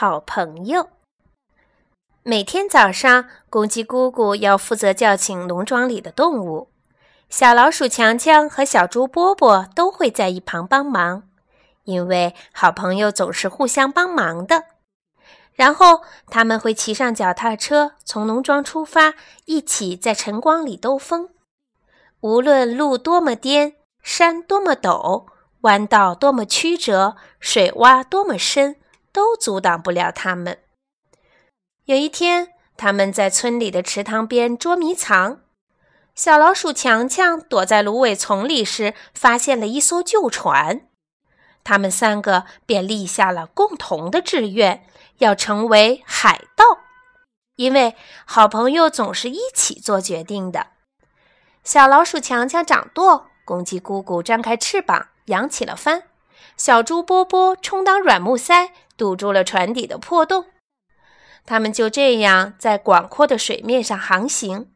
好朋友。每天早上，公鸡姑姑要负责叫醒农庄里的动物，小老鼠强强和小猪波波都会在一旁帮忙，因为好朋友总是互相帮忙的。然后他们会骑上脚踏车，从农庄出发，一起在晨光里兜风。无论路多么颠，山多么陡。弯道多么曲折，水洼多么深，都阻挡不了他们。有一天，他们在村里的池塘边捉迷藏，小老鼠强强躲在芦苇丛里时，发现了一艘旧船。他们三个便立下了共同的志愿，要成为海盗，因为好朋友总是一起做决定的。小老鼠强强掌舵，公鸡姑姑张开翅膀。扬起了帆，小猪波波充当软木塞，堵住了船底的破洞。他们就这样在广阔的水面上航行。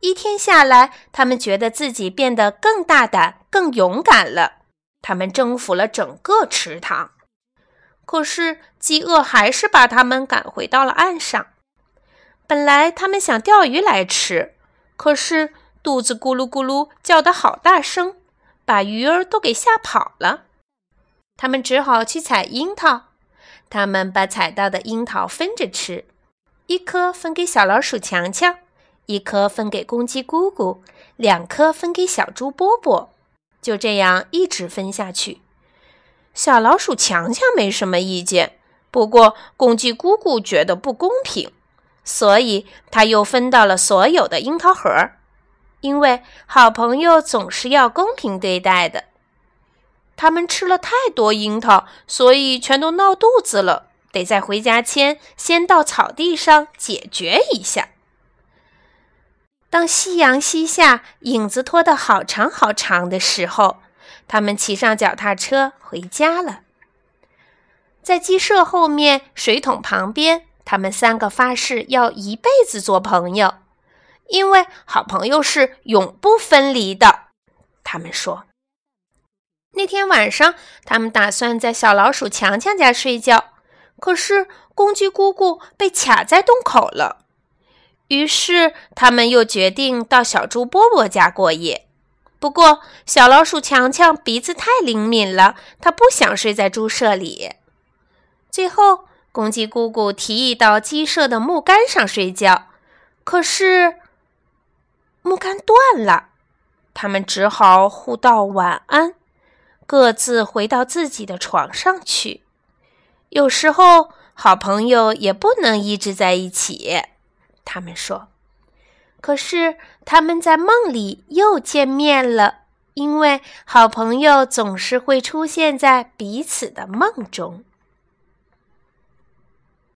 一天下来，他们觉得自己变得更大胆、更勇敢了。他们征服了整个池塘。可是，饥饿还是把他们赶回到了岸上。本来他们想钓鱼来吃，可是肚子咕噜咕噜叫得好大声。把鱼儿都给吓跑了，他们只好去采樱桃。他们把采到的樱桃分着吃，一颗分给小老鼠强强，一颗分给公鸡姑姑，两颗分给小猪波波。就这样一直分下去。小老鼠强强没什么意见，不过公鸡姑姑觉得不公平，所以他又分到了所有的樱桃核。因为好朋友总是要公平对待的。他们吃了太多樱桃，所以全都闹肚子了，得在回家前先到草地上解决一下。当夕阳西下，影子拖得好长好长的时候，他们骑上脚踏车回家了。在鸡舍后面水桶旁边，他们三个发誓要一辈子做朋友。因为好朋友是永不分离的，他们说。那天晚上，他们打算在小老鼠强强家睡觉，可是公鸡姑姑被卡在洞口了。于是，他们又决定到小猪波波家过夜。不过，小老鼠强强鼻子太灵敏了，他不想睡在猪舍里。最后，公鸡姑姑提议到鸡舍的木杆上睡觉，可是。木杆断了，他们只好互道晚安，各自回到自己的床上去。有时候，好朋友也不能一直在一起，他们说。可是，他们在梦里又见面了，因为好朋友总是会出现在彼此的梦中。